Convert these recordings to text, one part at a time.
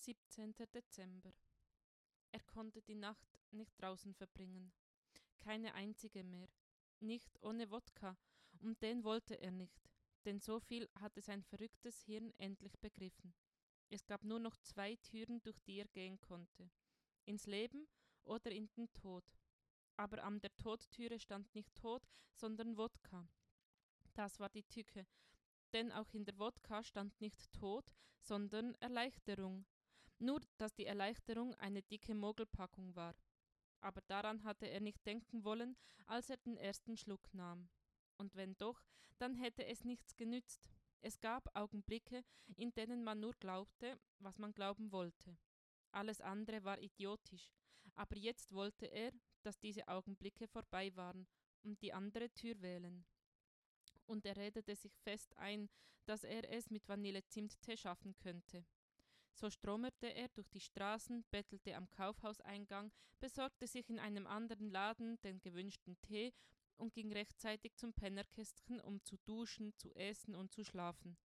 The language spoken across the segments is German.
17. Dezember. Er konnte die Nacht nicht draußen verbringen. Keine einzige mehr. Nicht ohne Wodka, und den wollte er nicht, denn so viel hatte sein verrücktes Hirn endlich begriffen. Es gab nur noch zwei Türen, durch die er gehen konnte. Ins Leben oder in den Tod. Aber an der Todtüre stand nicht Tod, sondern Wodka. Das war die Tücke, denn auch in der Wodka stand nicht Tod, sondern Erleichterung. Nur, dass die Erleichterung eine dicke Mogelpackung war. Aber daran hatte er nicht denken wollen, als er den ersten Schluck nahm. Und wenn doch, dann hätte es nichts genützt. Es gab Augenblicke, in denen man nur glaubte, was man glauben wollte. Alles andere war idiotisch, aber jetzt wollte er, dass diese Augenblicke vorbei waren und die andere Tür wählen und er redete sich fest ein, dass er es mit Vanillezimttee schaffen könnte. So stromerte er durch die Straßen, bettelte am Kaufhauseingang, besorgte sich in einem anderen Laden den gewünschten Tee und ging rechtzeitig zum Pennerkästchen, um zu duschen, zu essen und zu schlafen.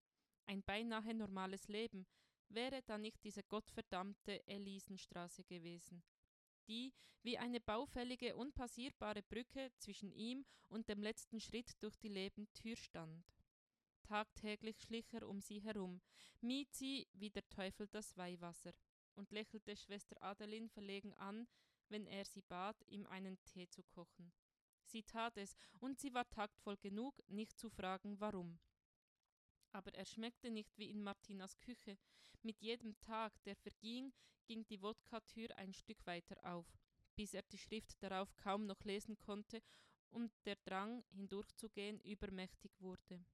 Ein beinahe normales Leben, wäre da nicht diese gottverdammte Elisenstraße gewesen die wie eine baufällige, unpassierbare Brücke zwischen ihm und dem letzten Schritt durch die Lebendtür stand. Tagtäglich schlich er um sie herum, mied sie wie der Teufel das Weihwasser und lächelte Schwester Adeline verlegen an, wenn er sie bat, ihm einen Tee zu kochen. Sie tat es, und sie war taktvoll genug, nicht zu fragen, warum aber er schmeckte nicht wie in Martinas Küche. Mit jedem Tag, der verging, ging die Wodka-Tür ein Stück weiter auf, bis er die Schrift darauf kaum noch lesen konnte und der Drang, hindurchzugehen, übermächtig wurde.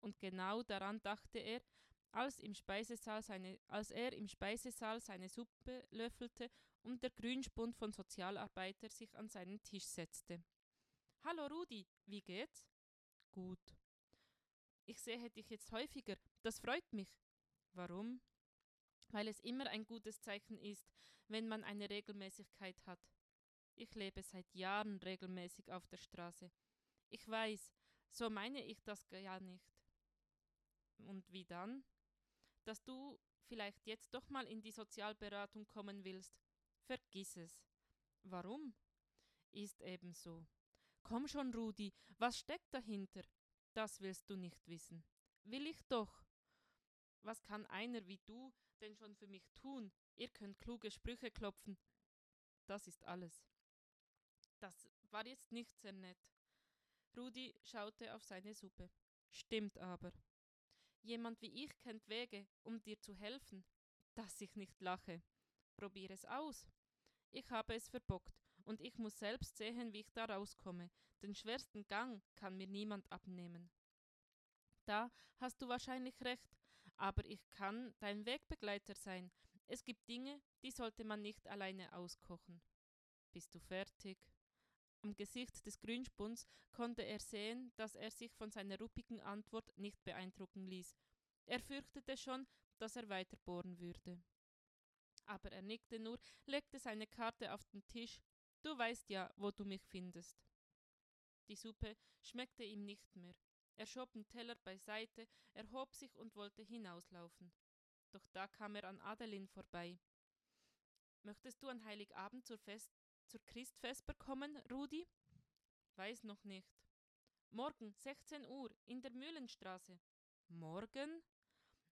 Und genau daran dachte er, als, im Speisesaal seine, als er im Speisesaal seine Suppe löffelte und der Grünspund von Sozialarbeiter sich an seinen Tisch setzte. Hallo Rudi, wie geht's? Gut ich sehe dich jetzt häufiger. Das freut mich. Warum? Weil es immer ein gutes Zeichen ist, wenn man eine Regelmäßigkeit hat. Ich lebe seit Jahren regelmäßig auf der Straße. Ich weiß, so meine ich das ja nicht. Und wie dann? Dass du vielleicht jetzt doch mal in die Sozialberatung kommen willst. Vergiss es. Warum? Ist eben so. Komm schon, Rudi, was steckt dahinter? Das willst du nicht wissen. Will ich doch. Was kann einer wie du denn schon für mich tun? Ihr könnt kluge Sprüche klopfen. Das ist alles. Das war jetzt nicht sehr nett. Rudi schaute auf seine Suppe. Stimmt aber. Jemand wie ich kennt Wege, um dir zu helfen. Dass ich nicht lache. Probier es aus. Ich habe es verbockt und ich muss selbst sehen, wie ich da rauskomme. Den schwersten Gang kann mir niemand abnehmen. Da hast du wahrscheinlich recht, aber ich kann dein Wegbegleiter sein. Es gibt Dinge, die sollte man nicht alleine auskochen. Bist du fertig? Am Gesicht des Grünspuns konnte er sehen, dass er sich von seiner ruppigen Antwort nicht beeindrucken ließ. Er fürchtete schon, dass er weiter bohren würde aber er nickte nur, legte seine Karte auf den Tisch. Du weißt ja, wo du mich findest. Die Suppe schmeckte ihm nicht mehr. Er schob den Teller beiseite, erhob sich und wollte hinauslaufen. Doch da kam er an Adeline vorbei. Möchtest du an Heiligabend zur, Fest zur Christfesper kommen, Rudi? Weiß noch nicht. Morgen, 16 Uhr, in der Mühlenstraße. Morgen?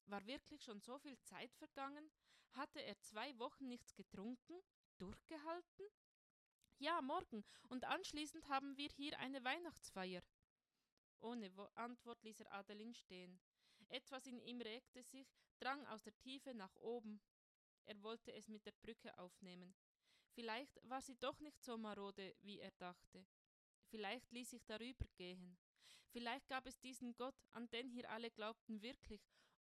War wirklich schon so viel Zeit vergangen? Hatte er zwei Wochen nichts getrunken? Durchgehalten? Ja, morgen. Und anschließend haben wir hier eine Weihnachtsfeier. Ohne Antwort ließ er Adeline stehen. Etwas in ihm regte sich, drang aus der Tiefe nach oben. Er wollte es mit der Brücke aufnehmen. Vielleicht war sie doch nicht so marode, wie er dachte. Vielleicht ließ sich darüber gehen. Vielleicht gab es diesen Gott, an den hier alle glaubten, wirklich,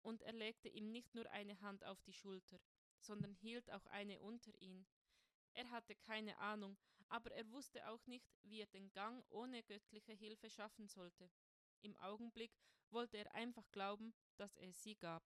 und er legte ihm nicht nur eine Hand auf die Schulter, sondern hielt auch eine unter ihn. Er hatte keine Ahnung, aber er wusste auch nicht, wie er den Gang ohne göttliche Hilfe schaffen sollte. Im Augenblick wollte er einfach glauben, dass es sie gab.